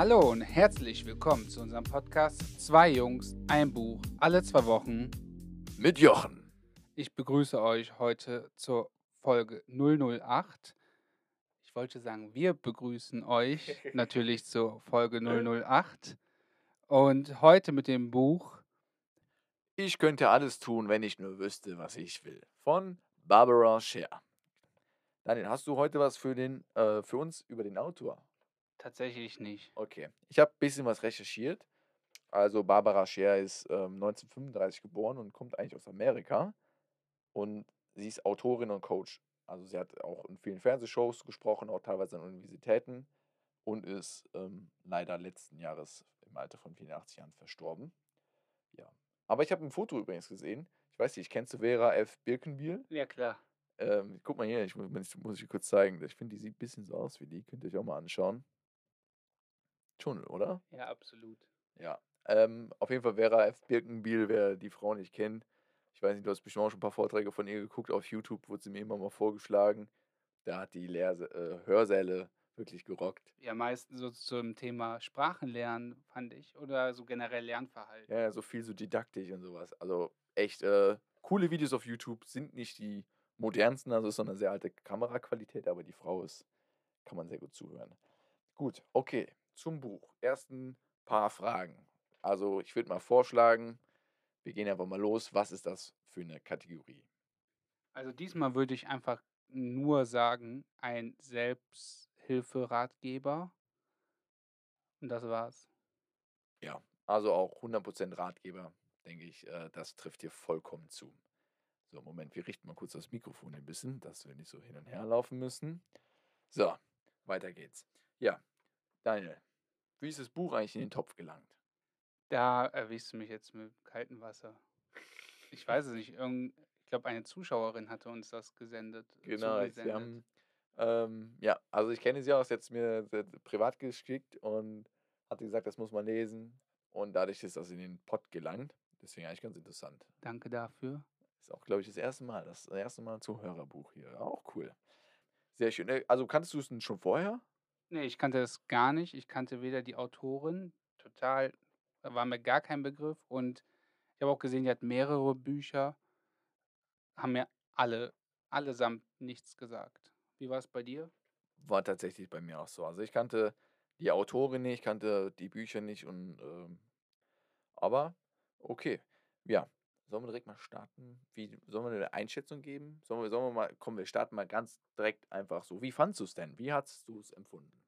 Hallo und herzlich willkommen zu unserem Podcast Zwei Jungs, ein Buch, alle zwei Wochen. Mit Jochen. Ich begrüße euch heute zur Folge 008. Ich wollte sagen, wir begrüßen euch natürlich zur Folge 008. Und heute mit dem Buch Ich könnte alles tun, wenn ich nur wüsste, was ich will. Von Barbara Scher. Daniel, hast du heute was für, den, äh, für uns über den Autor? Tatsächlich nicht. Okay. Ich habe ein bisschen was recherchiert. Also Barbara Scher ist ähm, 1935 geboren und kommt eigentlich aus Amerika. Und sie ist Autorin und Coach. Also sie hat auch in vielen Fernsehshows gesprochen, auch teilweise an Universitäten. Und ist ähm, leider letzten Jahres im Alter von 84 Jahren verstorben. Ja. Aber ich habe ein Foto übrigens gesehen. Ich weiß nicht, kennst du Vera F. Birkenbiel? Ja, klar. Ähm, guck mal hier, ich muss, muss ich kurz zeigen. Ich finde, die sieht ein bisschen so aus wie die. Könnt ihr euch auch mal anschauen. Schon, oder? Ja, absolut. Ja. Ähm, auf jeden Fall Vera F. Birkenbiel, wer die Frau nicht kennt. Ich weiß nicht, du hast bestimmt auch schon ein paar Vorträge von ihr geguckt. Auf YouTube wurde sie mir immer mal vorgeschlagen. Da hat die Lehrse äh, Hörsäle wirklich gerockt. Ja, meistens so zum Thema Sprachenlernen, fand ich. Oder so generell Lernverhalten. Ja, so viel so didaktisch und sowas. Also echt äh, coole Videos auf YouTube sind nicht die modernsten, also ist so eine sehr alte Kameraqualität, aber die Frau ist, kann man sehr gut zuhören. Gut, okay, zum Buch. Ersten paar Fragen. Also ich würde mal vorschlagen, wir gehen einfach mal los. Was ist das für eine Kategorie? Also diesmal würde ich einfach nur sagen, ein Selbsthilferatgeber. Und das war's. Ja, also auch 100% Ratgeber, denke ich, äh, das trifft hier vollkommen zu. So, Moment, wir richten mal kurz das Mikrofon ein bisschen, dass wir nicht so hin und her laufen müssen. So, weiter geht's. Ja, Daniel, wie ist das Buch eigentlich in den Topf gelangt? Da erwischst du mich jetzt mit kaltem Wasser. Ich weiß es nicht. Irgend, ich glaube, eine Zuschauerin hatte uns das gesendet. Genau, sie haben, ähm, ja, also ich kenne sie auch, sie hat es mir privat geschickt und hatte gesagt, das muss man lesen. Und dadurch ist das in den Pott gelangt. Deswegen eigentlich ganz interessant. Danke dafür. Ist auch, glaube ich, das erste Mal. Das erste Mal zu Hörerbuch hier. Auch cool. Sehr schön. Äh, Also kanntest du es denn schon vorher? Nee, ich kannte das gar nicht. Ich kannte weder die Autorin, total, war mir gar kein Begriff. Und ich habe auch gesehen, die hat mehrere Bücher, haben mir alle, allesamt nichts gesagt. Wie war es bei dir? War tatsächlich bei mir auch so. Also ich kannte die Autorin nicht, kannte die Bücher nicht und ähm, aber okay. Ja. Sollen wir direkt mal starten? Wie, sollen wir eine Einschätzung geben? Sollen wir, sollen wir mal, komm, wir starten mal ganz direkt einfach so. Wie fandest du es denn? Wie hast du es empfunden?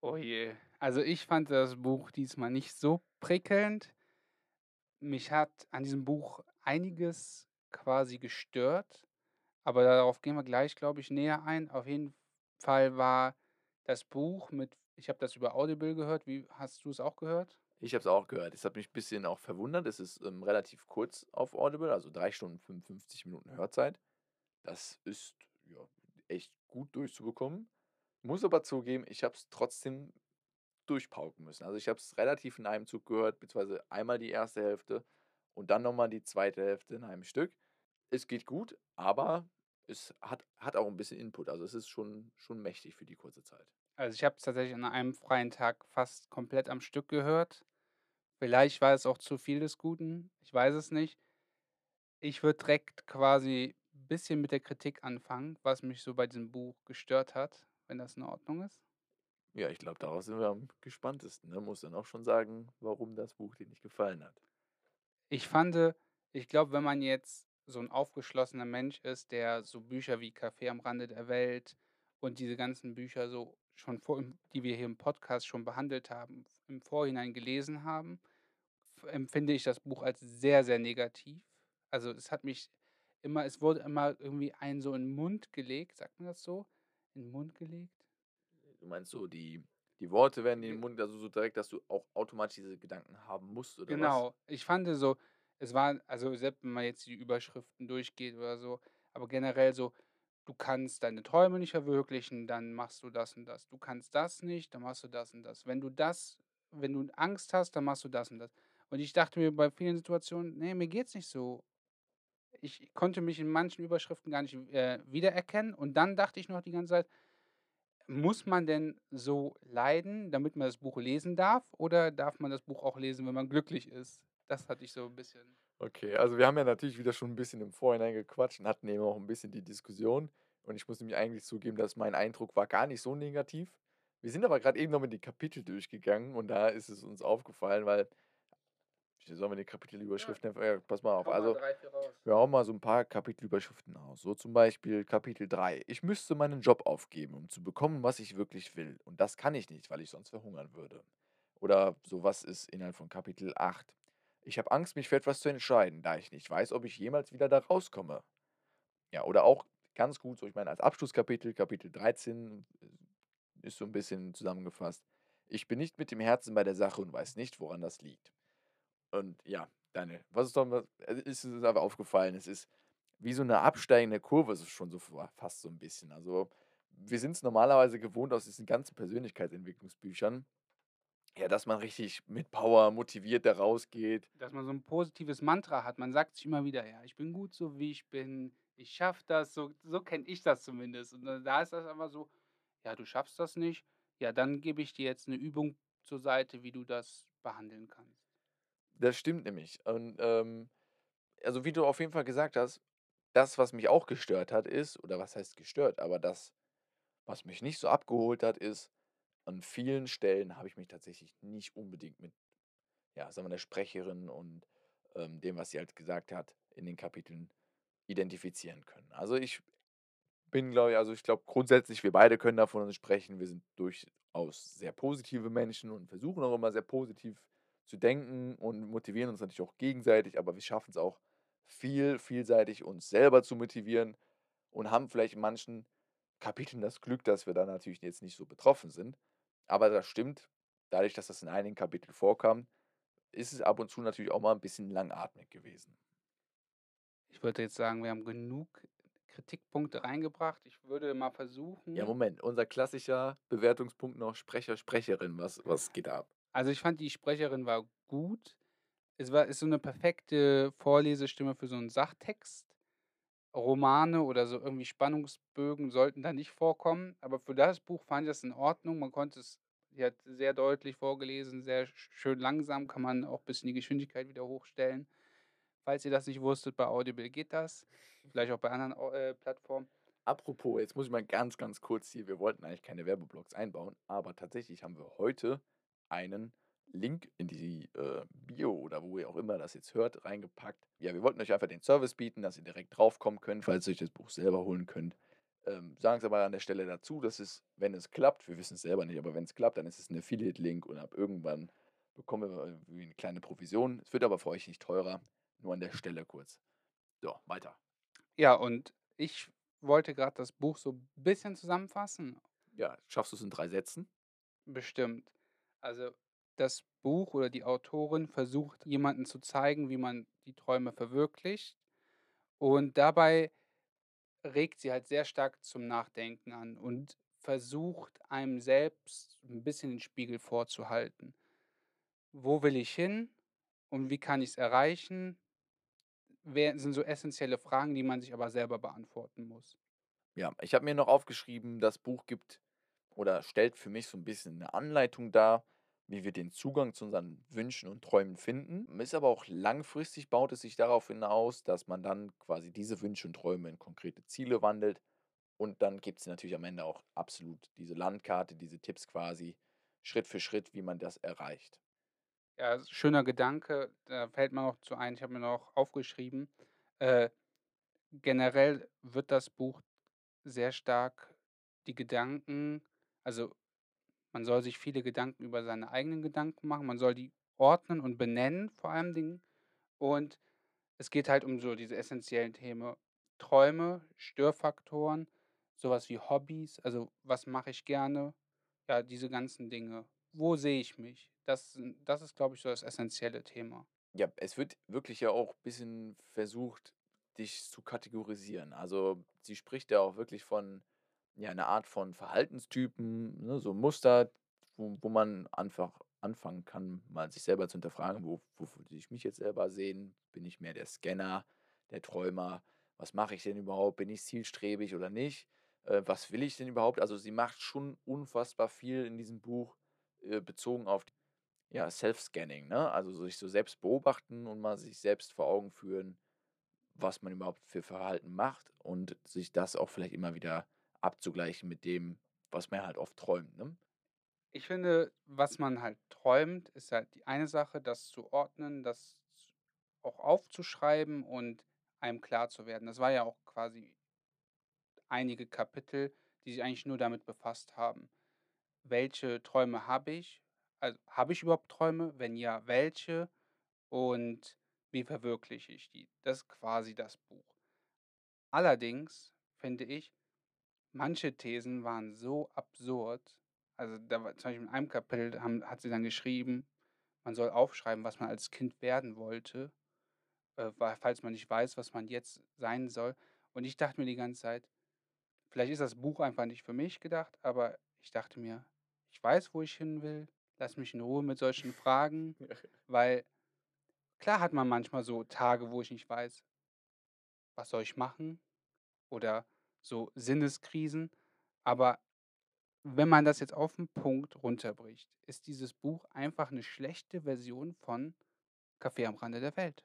Oh je. Also ich fand das Buch diesmal nicht so prickelnd. Mich hat an diesem Buch einiges quasi gestört, aber darauf gehen wir gleich, glaube ich, näher ein. Auf jeden Fall war das Buch mit, ich habe das über Audible gehört. Wie hast du es auch gehört? Ich habe es auch gehört. Es hat mich ein bisschen auch verwundert. Es ist ähm, relativ kurz auf Audible, also 3 Stunden 55 Minuten Hörzeit. Das ist ja, echt gut durchzubekommen. Muss aber zugeben, ich habe es trotzdem durchpauken müssen. Also ich habe es relativ in einem Zug gehört, beziehungsweise einmal die erste Hälfte und dann nochmal die zweite Hälfte in einem Stück. Es geht gut, aber es hat, hat auch ein bisschen Input. Also es ist schon, schon mächtig für die kurze Zeit. Also ich habe es tatsächlich an einem freien Tag fast komplett am Stück gehört. Vielleicht war es auch zu viel des Guten. Ich weiß es nicht. Ich würde direkt quasi ein bisschen mit der Kritik anfangen, was mich so bei diesem Buch gestört hat, wenn das in Ordnung ist. Ja, ich glaube, darauf sind wir am gespanntesten. Ne? Muss dann auch schon sagen, warum das Buch dir nicht gefallen hat. Ich fand, ich glaube, wenn man jetzt so ein aufgeschlossener Mensch ist, der so Bücher wie Café am Rande der Welt und diese ganzen Bücher so schon vor, die wir hier im Podcast schon behandelt haben, im Vorhinein gelesen haben, empfinde ich das Buch als sehr, sehr negativ. Also es hat mich immer, es wurde immer irgendwie ein so in den Mund gelegt, sagt man das so? In den Mund gelegt? Du meinst so, die, die Worte werden in den Mund, also so direkt, dass du auch automatisch diese Gedanken haben musst, oder was? Genau, ich fand so, es war, also selbst wenn man jetzt die Überschriften durchgeht oder so, aber generell so, du kannst deine Träume nicht verwirklichen, dann machst du das und das. Du kannst das nicht, dann machst du das und das. Wenn du das, wenn du Angst hast, dann machst du das und das. Und ich dachte mir bei vielen Situationen, nee, mir geht's nicht so. Ich konnte mich in manchen Überschriften gar nicht äh, wiedererkennen. Und dann dachte ich noch die ganze Zeit, Muss man denn so leiden, damit man das Buch lesen darf, oder darf man das Buch auch lesen, wenn man glücklich ist? Das hatte ich so 'n bisschen Okay, also wir haben ja natürlich wieder schon 'n bisschen im Vorhinein gequatscht und hatten eben auch 'n bisschen die Diskussion. Und ich muss nämlich eigentlich zugeben, dass mein Eindruck war gar nicht so negativ. Wir sind aber grad eben noch mal die Kapitel durchgegangen und da ist es uns aufgefallen, weil sollen wir die. Kapitelüberschriften ja, pass mal auf. Also, 3, 4 raus. wir hauen mal so 'n paar Kapitelüberschriften raus. So zum Beispiel Kapitel 3: „Ich müsste meinen Job aufgeben, um zu bekommen, was ich wirklich will. Und das kann ich nicht, weil ich sonst verhungern würde.“ Oder so was ist Inhalt von Kapitel 8: „Ich habe Angst, mich für etwas zu entscheiden, da ich nicht weiß, ob ich jemals wieder da rauskomme.“ Ja, oder auch ganz gut so, ich meine, als Abschlusskapitel, Kapitel 13, äh, ist so 'n bisschen zusammengefasst: „Ich bin nicht mit dem Herzen bei der Sache und weiß nicht, woran das liegt.“ Und ja, Daniel, was ist doch äh, ist es aber aufgefallen, es ist wie so 'ne absteigende Kurve ist es schon so fa fast so 'n bisschen. Also, wir sind's normalerweise gewohnt aus diesen ganzen Persönlichkeitsentwicklungsbüchern, ja, dass man richtig mit Power motiviert da rausgeht. Dass man so 'n positives Mantra hat. Man sagt sich immer wieder: „Ja, ich bin gut so, wie ich bin. Ich schaffe das.“ So so kenne ich das zumindest. Und da ist das einfach so: „Ja, du schaffst das nicht. Ja, dann gebe ich dir jetzt 'ne Übung zur Seite, wie du das behandeln kannst.“ Das stimmt nämlich. Und, ähm, also, wie du auf jeden Fall gesagt hast, das, was mich auch gestört hat, ist oder was heißt gestört, aber das, was mich nicht so abgeholt hat, ist, an vielen Stellen habe ich mich tatsächlich nicht unbedingt mit, ja, sagen wir, der Sprecherin und, ähm, dem, was sie halt gesagt hat, in den Kapiteln identifizieren können. Also, ich bin, glaube ich also, ich glaube grundsätzlich, wir beide können da von uns sprechen. Wir sind durchaus sehr positive Menschen und versuchen auch immer sehr positiv zu denken und motivieren uns natürlich auch gegenseitig, aber wir schaffen's auch viel vielseitig uns selber zu motivieren und haben vielleicht in manchen Kapiteln das Glück, dass wir da natürlich jetzt nicht so betroffen sind. Aber das stimmt, dadurch, dass das in einigen Kapiteln vorkam, ist es ab und zu natürlich auch mal 'n bisschen langatmig gewesen. Ich würde jetzt sagen, wir haben genug Kritikpunkte reingebracht. Ich würde mal Ja, versuchen Moment, unser klassischer Bewertungspunkt noch Sprecher, Sprecherin. Was was geht ab? Also, ich fand, die Sprecherin war gut. Es war ist so 'ne perfekte Vorlesestimme für so 'n Sachtext. Romane oder so irgendwie Spannungsbögen sollten da nicht vorkommen, aber für das Buch fand ich das in Ordnung. Man konnte es sie hat sehr deutlich vorgelesen, sehr sch schön langsam, kann man auch bisschen die Geschwindigkeit wieder hochstellen. Falls ihr das nicht wusstet, bei Audible geht das, vielleicht auch bei anderen äh, Plattformen. Apropos, jetzt muss ich mal ganz, ganz kurz hier wir wollten eigentlich keine Werbeblocks einbauen, aber tatsächlich haben wir heute einen Link in die, äh, Bio oder wo ihr auch immer das jetzt hört, reingepackt. Ja, wir wollten euch einfach den Service bieten, dass ihr direkt draufkommen könnt, falls ihr euch das Buch selber holen könnt. Ähm, sagen's aber an der Stelle dazu, dass es, wenn es klappt wir wissen's selber nicht, aber wenn's klappt, dann ist es 'n Affiliate-Link und ab irgendwann bekommen wir irgendwie 'ne kleine Provision. Es wird aber für euch nicht teurer, nur an der Stelle kurz. So, weiter. Ja, und ich wollte grad das Buch so bisschen zusammenfassen. Ja, schaffst du's in 3 Sätzen? Bestimmt. Also, das Buch oder die Autorin versucht, jemanden zu zeigen, wie man die Träume verwirklicht. Und dabei regt sie halt sehr stark zum Nachdenken an und versucht, einem selbst 'n bisschen den Spiegel vorzuhalten. Wo will ich hin und wie kann ich's erreichen? Wer sind so essenzielle Fragen, die man sich aber selber beantworten muss. Ja, ich habe mir noch aufgeschrieben, das Buch gibt oder stellt für mich so 'n bisschen 'ne Anleitung dar, wie wir den Zugang zu unseren Wünschen und Träumen finden. Ist aber auch langfristig baut es sich darauf hinaus, dass man dann quasi diese Wünsche und Träume in konkrete Ziele wandelt. Und dann gibt's natürlich am Ende auch absolut diese Landkarte, diese Tipps quasi Schritt für Schritt, wie man das erreicht. Ja, schöner Gedanke. Da fällt mir noch zu ein ich habe mir noch aufgeschrieben, äh, generell wird das Buch sehr stark die Gedanken also, man soll sich viele Gedanken über seine eigenen Gedanken machen. Man soll die ordnen und benennen vor allen Dingen. Und es geht halt um so diese essenziellen Themen Träume, Störfaktoren, so was wie Hobbys, also, was mache ich gerne? Ja, diese ganzen Dinge. Wo sehe ich mich? Das das ist, glaube ich, so das essenzielle Thema. Ja, es wird wirklich ja auch bisschen versucht, dich zu kategorisieren. Also, sie spricht ja auch wirklich von, ja, 'ner Art von Verhaltenstypen, ne, so Muster, wo wo man einfach anfangen kann, mal sich selber zu hinterfragen: „Wo wo würde ich mich jetzt selber sehen? Bin ich mehr der Scanner, der Träumer? Was mache ich denn überhaupt? Bin ich zielstrebig oder nicht?“ äh, was will ich denn überhaupt? Also, sie macht schon unfassbar viel in diesem Buch, äh, bezogen auf, ja, Self-Scanning, ne? Also, sich so selbst beobachten und mal sich selbst vor Augen führen, was man überhaupt für Verhalten macht und sich das auch vielleicht immer wieder abzugleichen mit dem, was man halt oft träumt, ne? Ich finde, was man halt träumt, ist halt die eine Sache, das zu ordnen, das auch aufzuschreiben und einem klar zu werden. Das war ja auch quasi einige Kapitel, die sich eigentlich nur damit befasst haben. Welche Träume habe ich? Also, habe ich überhaupt Träume? Wenn ja, welche? Und wie verwirkliche ich die? Das ist quasi das Buch. Allerdings finde ich, manche Thesen waren so absurd. Also, da war zum Beispiel in einem Kapitel haben hat sie dann geschrieben, man soll aufschreiben, was man als Kind werden wollte, äh, falls man nicht weiß, was man jetzt sein soll. Und ich dachte mir die ganze Zeit, vielleicht ist das Buch einfach nicht für mich gedacht, aber ich dachte mir: „Ich weiß, wo ich hin will. Lass mich in Ruhe mit solchen Fragen.“ Weil klar hat man manchmal so Tage, wo ich nicht weiß was soll ich machen? Oder so Sinneskrisen. Aber wenn man das jetzt auf 'n Punkt runterbricht, ist dieses Buch einfach 'ne schlechte Version von „Café am Rande der Welt“.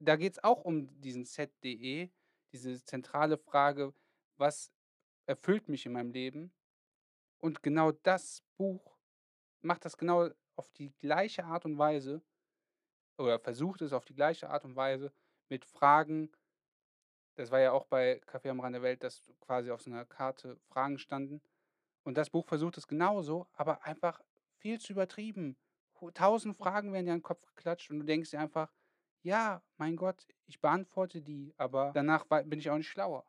Da geht's auch um diesen Z.de, diese zentrale Frage: „Was erfüllt mich in meinem Leben?“ Und genau das Buch macht das genau auf die gleiche Art und Weise oder versucht es auf die gleiche Art und Weise mit Fragen das war ja auch bei „Café am Rande der Welt“, dass quasi auf so 'ner Karte Fragen standen. Und das Buch versucht es genauso, aber einfach viel zu übertrieben. 1.000 Fragen werden dir an 'n Kopf geklatscht und du denkst dir einfach: „Ja, mein Gott, ich beantworte die, aber danach bin ich auch nicht schlauer.“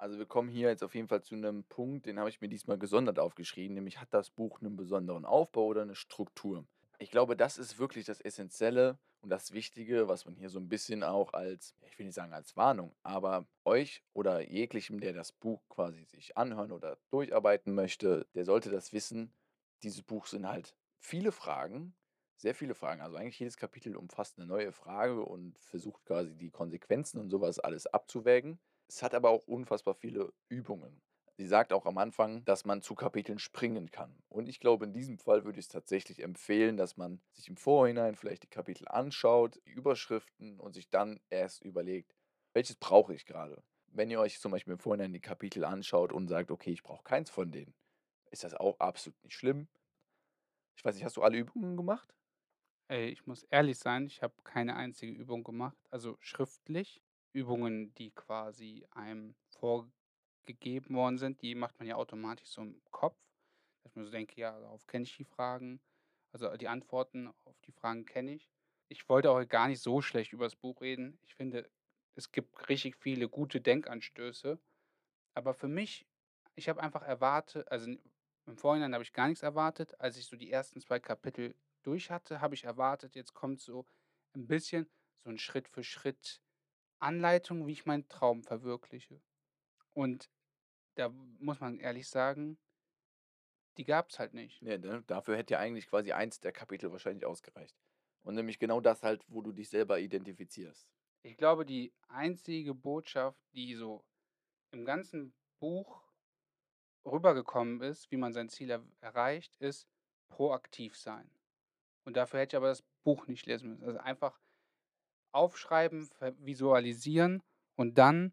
Also, wir kommen hier jetzt auf jeden Fall zu 'nem Punkt, den habe ich mir diesmal gesondert aufgeschrieben, nämlich hat das Buch 'nen besonderen Aufbau oder 'ne Struktur? Ich glaube, das ist wirklich das Essenzielle und das Wichtige, was man hier so 'n bisschen auch als ich will nicht sagen als Warnung, aber euch oder jeglichem, der das Buch quasi sich anhören oder durcharbeiten möchte, der sollte das wissen. Dieses Buch sind halt viele Fragen, sehr viele Fragen. Also, eigentlich jedes Kapitel umfasst 'ne neue Frage und versucht quasi die Konsequenzen und so was alles abzuwägen. Es hat aber auch unfassbar viele Übungen. Sie sagt auch am Anfang, dass man zu Kapiteln springen kann. Und ich glaube, in diesem Fall würde ich's tatsächlich empfehlen, dass man sich im Vorhinein vielleicht die Kapitel anschaut, die Überschriften und sich dann erst überlegt: „Welches brauche ich grade?“ Wenn ihr euch zum Beispiel im Vorhinein die Kapitel anschaut und sagt: „Okay, ich brauche keins von denen“, ist das auch absolut nicht schlimm. Ich weiß nicht, hast du alle Übungen gemacht? Ey, ich muss ehrlich sein, ich habe keine einzige Übung gemacht, also schriftlich. Übungen, die quasi einem vorgegeben worden sind, die macht man ja automatisch so im Kopf, dass mir so denke: „Ja, darauf kenne ich die Fragen.“ Also, die Antworten auf die Fragen kenne ich. Ich wollte auch gar nicht so schlecht übers Buch reden. Ich finde, es gibt richtig viele gute Denkanstöße. Aber für mich ich habe einfach erwarte also, im Vorhinein habe ich gar nix erwartet. Als ich so die ersten 2 Kapitel durch hatte, habe ich erwartet, jetzt kommt so 'n bisschen so 'n Schritt für Schritt Anleitung, wie ich meinen Traum verwirkliche. Und da muss man ehrlich sagen die gab's halt nicht. Ja, ne, dafür hätte ja eigentlich quasi eins der Kapitel wahrscheinlich ausgereicht. Und nämlich genau das halt, wo du dich selber identifizierst. Ich glaube, die einzige Botschaft, die so im ganzen Buch rübergekommen ist, wie man sein Ziel er erreicht, ist proaktiv sein. Und dafür hätte ich aber das Buch nicht lesen müssen. Also, einfach aufschreiben, visualisieren und dann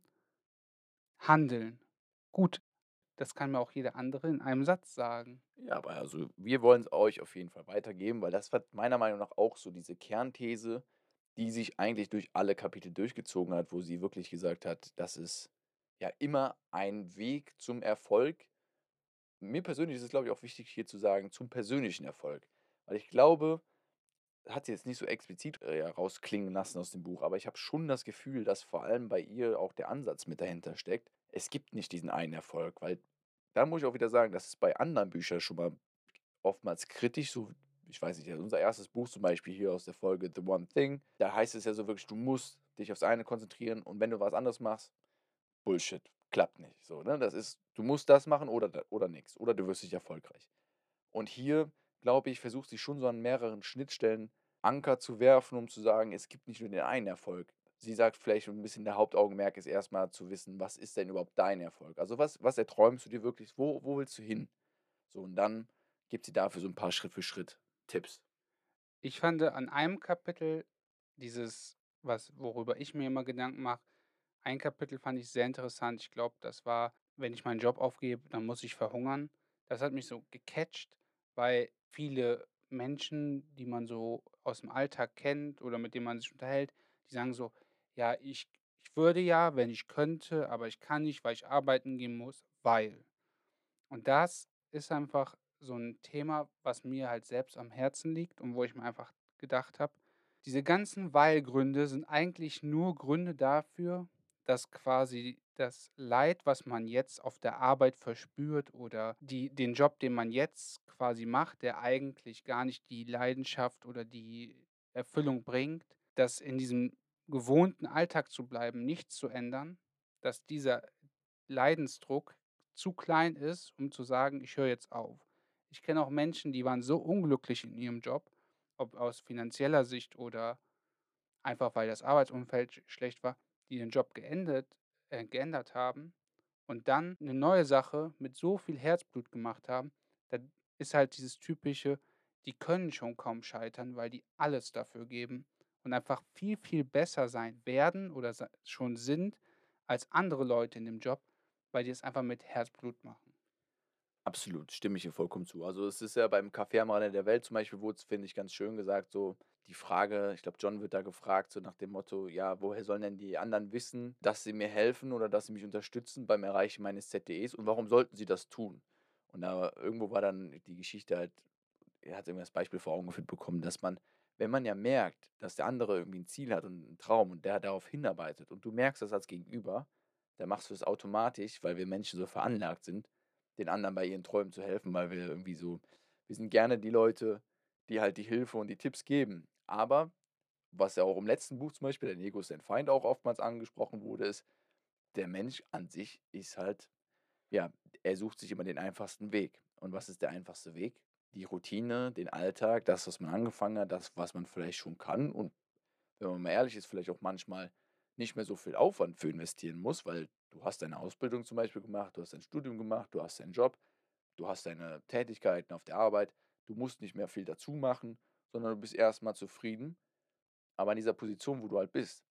handeln. Gut, das kann mir auch jeder andere in einem Satz sagen. Ja, aber also, wir wollen's euch auf jeden Fall weitergeben, weil das war meiner Meinung nach auch so diese Kernthese, die sich eigentlich durch alle Kapitel durchgezogen hat, wo sie wirklich gesagt hat, das ist ja immer ein Weg zum Erfolg. Mir persönlich ist es, glaube ich, auch wichtig, hier zu sagen, zum persönlichen Erfolg. Weil ich glaube hat sie jetzt nicht so explizit, äh, rausklingen lassen aus dem Buch, aber ich habe schon das Gefühl, dass vor allem bei ihr auch der Ansatz mit dahinter steckt. Es gibt nicht diesen einen Erfolg, weil da muss ich auch wieder sagen, das ist bei anderen Büchern schon mal oftmals kritisch, so ich weiß nicht, unser 1. Buch zum Beispiel hier aus der Folge „The One Thing“, da heißt es ja so wirklich, du musst dich aufs eine konzentrieren und wenn du was anderes machst, Bullshit, klappt nicht so, ne? Das ist du musst das machen oder oder nix oder du wirst nicht erfolgreich. Und hier, glaube ich, versucht sie schon so an mehreren Schnittstellen Anker zu werfen, um zu sagen: „Es gibt nicht nur den einen Erfolg, sie sagt vielleicht ein bisschen der Hauptaugenmerk ist erstmal zu wissen, was ist denn überhaupt dein Erfolg? Also was, was erträumst du dir wirklich? Wo, wo willst du hin? So, und dann gibt sie dafür so ein paar Schritt für Schritt Tipps. Ich fand an einem Kapitel dieses, was worüber ich mir immer Gedanken mache ein Kapitel fand ich sehr interessant. Ich glaube, das war: „Wenn ich meinen Job aufgebe, dann muss ich verhungern.“ Das hat mich so gecatcht, weil viele Menschen, die man so aus dem Alltag kennt oder mit denen man sich unterhält, die sagen so: „Ja, ich ich würde ja, wenn ich könnte, aber ich kann nicht, weil ich arbeiten gehen muss, weil.“ Und das ist einfach so ein Thema, was mir halt selbst am Herzen liegt und wo ich mir einfach gedacht habe, diese ganzen Weil-Gründe sind eigentlich nur Gründe dafür, dass quasi das Leid, was man jetzt auf der Arbeit verspürt oder die den Job, den man jetzt quasi macht, der eigentlich gar nicht die Leidenschaft oder die Erfüllung bringt, dass in diesem gewohnten Alltag zu bleiben, nichts zu ändern, dass dieser Leidensdruck zu klein ist, um zu sagen: „Ich höre jetzt auf.“ Ich kenne auch Menschen, die waren so unglücklich in ihrem Job, ob aus finanzieller Sicht oder einfach weil das Arbeitsumfeld sch schlecht war, die den Job geendet äh, geändert haben und dann eine neue Sache mit so viel Herzblut gemacht haben, da ist halt dieses typische, die können schon kaum scheitern, weil die alles dafür geben und einfach viel, viel besser sein werden oder schon sind als andere Leute in dem Job, weil die es einfach mit Herzblut machen. Absolut, stimme ich dir vollkommen zu. Also, es ist ja beim Café am Rande der Welt zum Beispiel wurde es, finde ich, ganz schön gesagt, so die Frage ich glaube, John wird da gefragt, so nach dem Motto: „Ja, woher sollen denn die anderen wissen, dass sie mir helfen oder dass sie mich unterstützen beim Erreichen meines ZDEs und warum sollten sie das tun?“ Und da irgendwo war dann die Geschichte halt er hat irgendwie das Beispiel vor Augen geführt bekommen, dass man wenn man ja merkt, dass der andere irgendwie ein Ziel hat und einen Traum und der darauf hinarbeitet und du merkst das als Gegenüber, dann machst du es automatisch, weil wir Menschen so veranlagt sind den anderen bei ihren Träumen zu helfen, weil wir irgendwie so wir sind gerne die Leute, die halt die Hilfe und die Tipps geben. Aber was ja auch im letzten Buch zum Beispiel, „Dein Ego ist dein Feind“ auch oftmals angesprochen wurde, ist, der Mensch an sich ist halt ja, er sucht sich immer den einfachsten Weg. Und was ist der einfachste Weg? Die Routine, den Alltag, das, was man angefangen hat, das, was man vielleicht schon kann und wenn man mal ehrlich ist, vielleicht auch manchmal nicht mehr so viel Aufwand für investieren muss, weil du hast deine Ausbildung zum Beispiel gemacht, du hast dein Studium gemacht, du hast deinen Job, du hast deine Tätigkeiten auf der Arbeit, du musst nicht mehr viel dazu machen, sondern du bist erstmal zufrieden. Aber in dieser Position, wo du halt bist,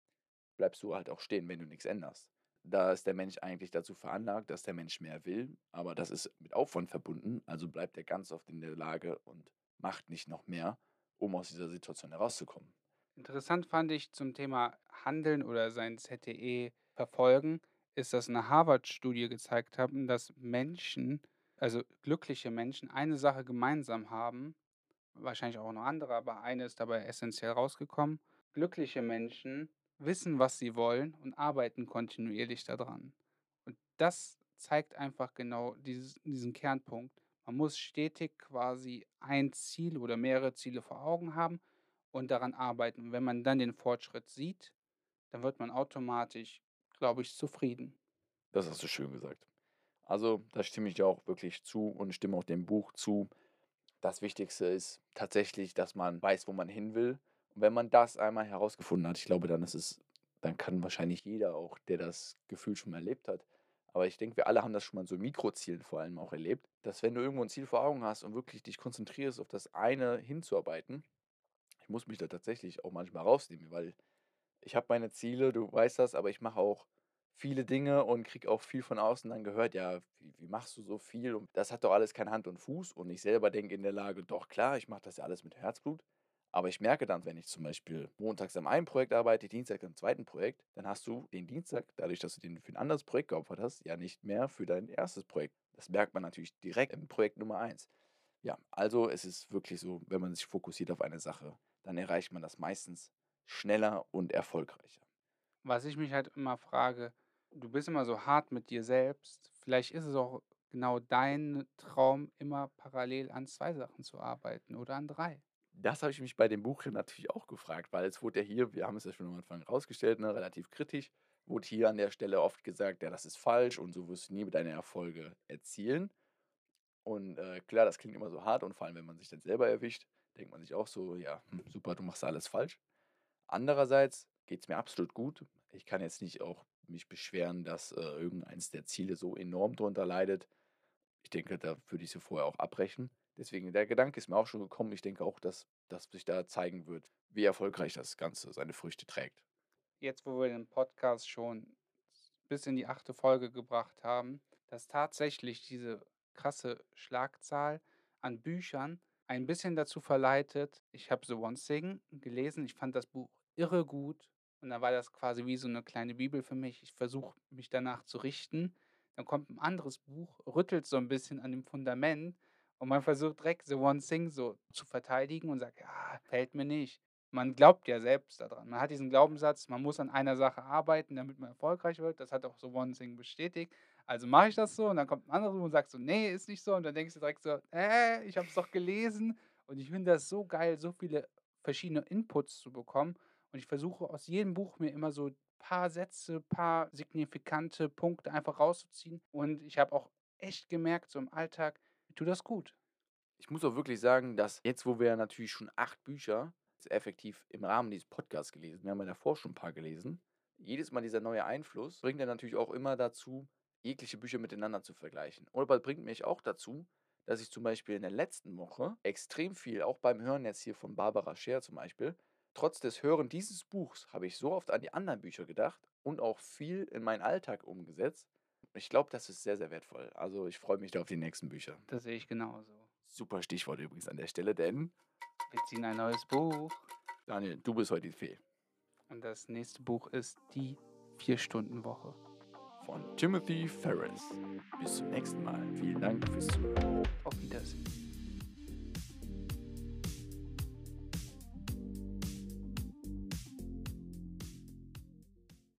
bleibst du halt auch stehen, wenn du nichts änderst. Da ist der Mensch eigentlich dazu veranlagt, dass der Mensch mehr will, aber das ist mit Aufwand verbunden, also bleibt er ganz oft in der Lage und macht nicht noch mehr, um aus dieser Situation herauszukommen. Interessant fand ich zum Thema Handeln oder sein ZTE verfolgen, ist, dass eine Harvard-Studie gezeigt haben, dass Menschen, also glückliche Menschen, eine Sache gemeinsam haben, wahrscheinlich auch noch andere, aber eine ist dabei essentiell rausgekommen. Glückliche Menschen wissen, was sie wollen und arbeiten kontinuierlich daran. Und das zeigt einfach genau dieses, diesen Kernpunkt. Man muss stetig quasi ein Ziel oder mehrere Ziele vor Augen haben und daran arbeiten. Und wenn man dann den Fortschritt sieht, dann wird man automatisch, glaube ich, zufrieden. Das hast du schön gesagt. Also, da stimme ich dir auch wirklich zu und stimme auch dem Buch zu. Das Wichtigste ist tatsächlich, dass man weiß, wo man hin will. Und wenn man das einmal herausgefunden hat, ich glaube, dann ist es, dann kann wahrscheinlich jeder auch, der das Gefühl schon mal erlebt hat. Aber ich denke, wir alle haben das schon mal so Mikrozielen vor allem auch erlebt, dass wenn du irgendwo ein Ziel vor Augen hast und wirklich dich konzentrierst, auf das eine hinzuarbeiten, ich muss mich da tatsächlich auch manchmal rausnehmen, weil ich habe meine Ziele, du weißt das, aber ich mache auch viele Dinge und kriege auch viel von außen dann gehört, ja, wie, wie machst du so viel? Und das hat doch alles kein Hand und Fuß. Und ich selber denke in der Lage, doch klar, ich mache das ja alles mit Herzblut. Aber ich merke dann, wenn ich zum Beispiel montags am einen Projekt arbeite, Dienstag am zweiten Projekt, dann hast du den Dienstag, dadurch, dass du den für ein anderes Projekt geopfert hast, ja nicht mehr für dein erstes Projekt. Das merkt man natürlich direkt im Projekt Nummer eins. Ja, also es ist wirklich so, wenn man sich fokussiert auf eine Sache, dann erreicht man das meistens schneller und erfolgreicher. Was ich mich halt immer frage, du bist immer so hart mit dir selbst. Vielleicht ist es auch genau dein Traum, immer parallel an zwei Sachen zu arbeiten oder an drei. Das habe ich mich bei dem Buch hier natürlich auch gefragt, weil es wurde ja hier, wir haben es ja schon am Anfang rausgestellt, ne, relativ kritisch, wurde hier an der Stelle oft gesagt, ja, das ist falsch und so wirst du nie deine Erfolge erzielen. Und äh, klar, das klingt immer so hart und vor allem, wenn man sich dann selber erwischt, denkt man sich auch so, ja, hm, super, du machst alles falsch. Andererseits geht es mir absolut gut. Ich kann jetzt nicht auch mich beschweren, dass äh, irgendeins der Ziele so enorm drunter leidet. Ich denke, da würde ich sie vorher auch abbrechen. Deswegen, der Gedanke ist mir auch schon gekommen. Ich denke auch, dass, dass sich da zeigen wird, wie erfolgreich das Ganze seine Früchte trägt. Jetzt, wo wir den Podcast schon bis in die achte Folge gebracht haben, dass tatsächlich diese krasse Schlagzahl an Büchern ein bisschen dazu verleitet. Ich habe The One Thing gelesen. Ich fand das Buch irre gut. Und dann war das quasi wie so eine kleine Bibel für mich. Ich versuche mich danach zu richten. Dann kommt ein anderes Buch, rüttelt so ein bisschen an dem Fundament und man versucht direkt The One Thing so zu verteidigen und sagt, ja, fällt mir nicht. Man glaubt ja selbst daran. Man hat diesen Glaubenssatz, man muss an einer Sache arbeiten, damit man erfolgreich wird. Das hat auch so One Thing bestätigt. Also mache ich das so und dann kommt ein anderes und sagt so, nee, ist nicht so. Und dann denkst du direkt so, äh, ich habe es doch gelesen. Und ich finde das so geil, so viele verschiedene Inputs zu bekommen. Und ich versuche aus jedem Buch mir immer so ein paar Sätze, paar signifikante Punkte einfach rauszuziehen. Und ich habe auch echt gemerkt, so im Alltag, mir tut das gut. Ich muss auch wirklich sagen, dass jetzt, wo wir natürlich schon acht Bücher effektiv im Rahmen dieses Podcasts gelesen, wir haben ja davor schon ein paar gelesen, jedes Mal dieser neue Einfluss bringt ja natürlich auch immer dazu, jegliche Bücher miteinander zu vergleichen. Oder bringt mich auch dazu, dass ich zum Beispiel in der letzten Woche extrem viel, auch beim Hören jetzt hier von Barbara Scher zum Beispiel, trotz des Hören dieses Buchs habe ich so oft an die anderen Bücher gedacht und auch viel in meinen Alltag umgesetzt. Ich glaube, das ist sehr, sehr wertvoll. Also ich freue mich da auf die nächsten Bücher. Das sehe ich genauso. Super Stichwort übrigens an der Stelle, denn Wir ziehen ein neues Buch. Daniel, du bist heute die Fee. Und das nächste Buch ist Die Vier-Stunden-Woche. Von Timothy Ferris. Bis zum nächsten Mal. Vielen Dank fürs Zuhören. Auf Wiedersehen.